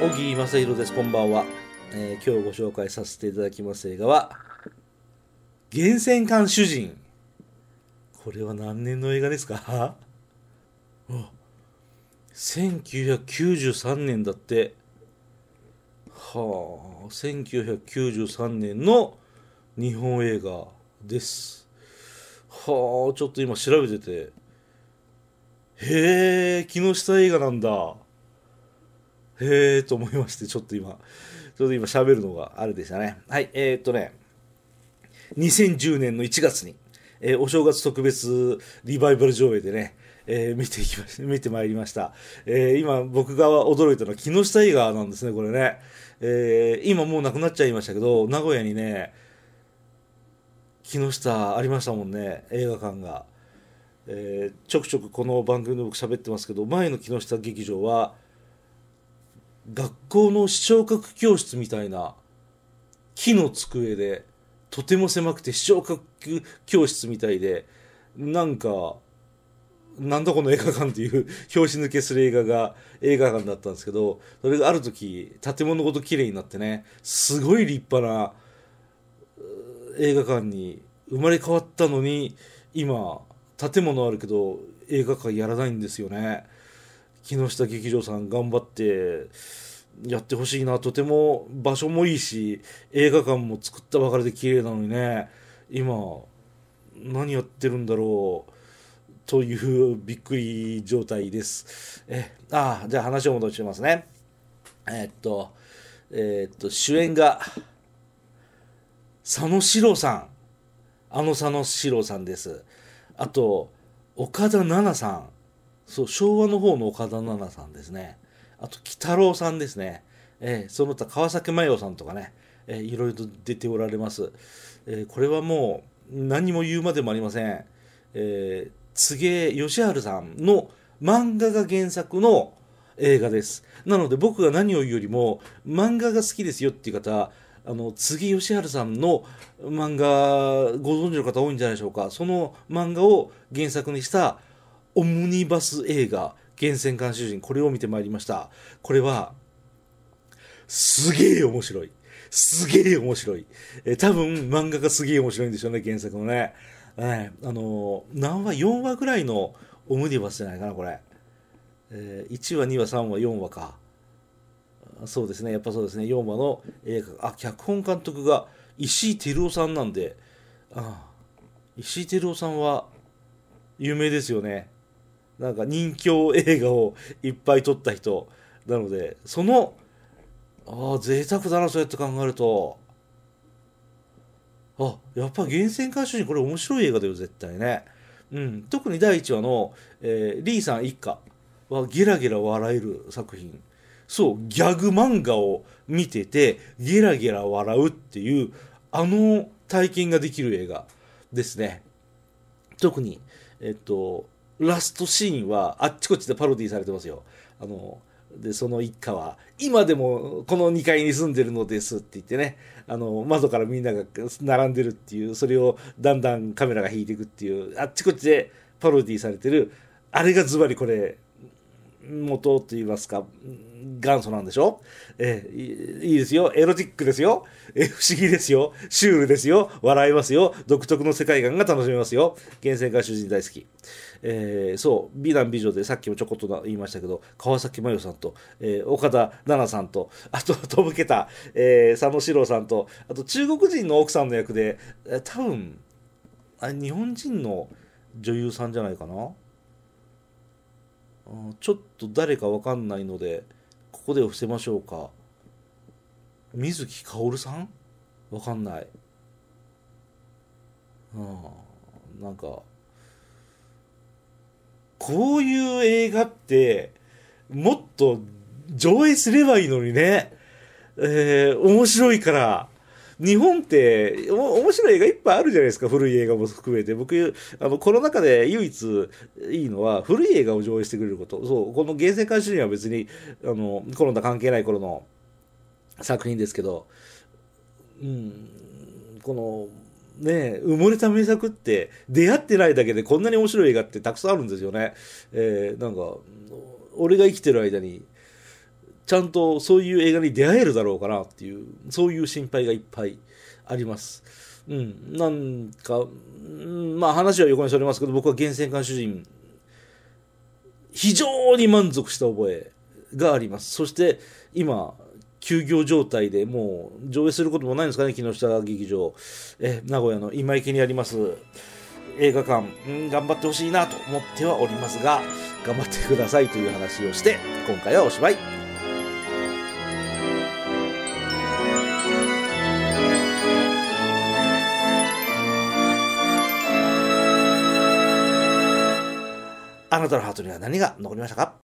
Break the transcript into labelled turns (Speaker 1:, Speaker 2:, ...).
Speaker 1: 小木正弘です。こんばんは、えー今日ご紹介させていただきます映画は「源泉館主人」これは何年の映画ですか？1993年だって。はあ1993年の日本映画です。はあちょっと今調べてて。へえ木下映画なんだ。へえと思いましてちょっと今ちょっと今喋るのがあれでしたね。はいえー、っとね2010年の1月に、えーお正月特別リバイバル上映でね、えー見ていきまし見てまいりました、えー今僕が驚いたのは木下映画なんですねこれね、えー今もうなくなっちゃいましたけど名古屋にね木下ありましたもんね映画館が、えーちょくちょくこの番組で僕喋ってますけど前の木下劇場は学校の視聴覚教室みたいな木の机でとても狭くて視聴覚教室みたいでなんかなんだこの映画館っていう拍子抜けする映画が映画館だったんですけどそれがある時建物ごと綺麗になってねすごい立派な映画館に生まれ変わったのに今建物あるけど映画館やらないんですよね。木下劇場さん頑張ってやってほしいな。とても場所もいいし映画館も作ったばかりで綺麗なのにね。今何やってるんだろう。というびっくり状態です。えああじゃあ話を戻しますね。えーっとえーっと主演が佐野史郎さん。あの佐野史郎さんです。あと岡田奈々さん。そう昭和の方の岡田奈々さんですね。あと鬼太郎さんですね、えーその他川崎麻世さんとかね、えーいろいろと出ておられます、えーこれはもう何も言うまでもありません、えー、柘義治さんの漫画が原作の映画です。なので僕が何を言うよりも漫画が好きですよっていう方あの柘義治さんの漫画ご存知の方多いんじゃないでしょうか。その漫画を原作にしたオムニバス映画「源泉館主人」これを見てまいりました。これはすげえ面白い。すげえ面白い、えー多分漫画がすげえ面白いんでしょうね原作のね、えーあのー何話4話ぐらいのオムニバスじゃないかなこれ、えー1話2話3話4話か。そうですねやっぱそうですね。4話の映画。あ脚本監督が石井照夫さんなんで。あ石井照夫さんは有名ですよね。なんか人気映画をいっぱい撮った人。なのでそのああ贅沢だなそうやって考えると。あやっぱ源泉歌手にこれ面白い映画だよ絶対ね。うん。特に第1話の、えーリーさん一家はゲラゲラ笑える作品。そうギャグ漫画を見ててゲラゲラ笑うっていうあの体験ができる映画ですね。特にえっとラストシーンはあっちこっちでパロディされてますよ。あのでその一家は今でもこの2階に住んでるのですって言ってねあの窓からみんなが並んでるっていうそれをだんだんカメラが引いていくっていうあっちこっちでパロディされてるあれがズバリこれ元と言いますか元祖なんでしょ？えーいいですよ。エロティックですよ。えー不思議ですよ。シュールですよ。笑いますよ。独特の世界観が楽しめますよ。源泉館主人大好き。えーそう。美男美女でさっきもちょこっと言いましたけど川崎麻世さんと、えー岡田奈々さんとあととぼけた、えー佐野史郎さんとあと中国人の奥さんの役で、えー多分あ日本人の女優さんじゃないかな？ちょっと誰かわかんないのでここで伏せましょうか。水木かおるさん？わかんない。うん。なんかこういう映画ってもっと上映すればいいのにね。えー面白いから。日本ってお面白い映画いっぱいあるじゃないですか古い映画も含めて僕あのコロナ禍で唯一いいのは古い映画を上映してくれることそうこの「源泉監視人」は別にあのコロナ関係ない頃の作品ですけどうんこのね埋もれた名作って出会ってないだけでこんなに面白い映画ってたくさんあるんですよね。えーなんか俺が生きてる間にちゃんとそういう映画に出会えるだろうかなっていうそういう心配がいっぱいあります。うん、なんか、うんまあ話は横にそれますけど僕は源泉監主人非常に満足した覚えがあります。そして今休業状態でもう上映することもないんですかね木下劇場。え名古屋の今池にあります映画館、ん、頑張ってほしいなと思ってはおりますが頑張ってくださいという話をして今回はおしまいあなたのハートには何が残りましたか？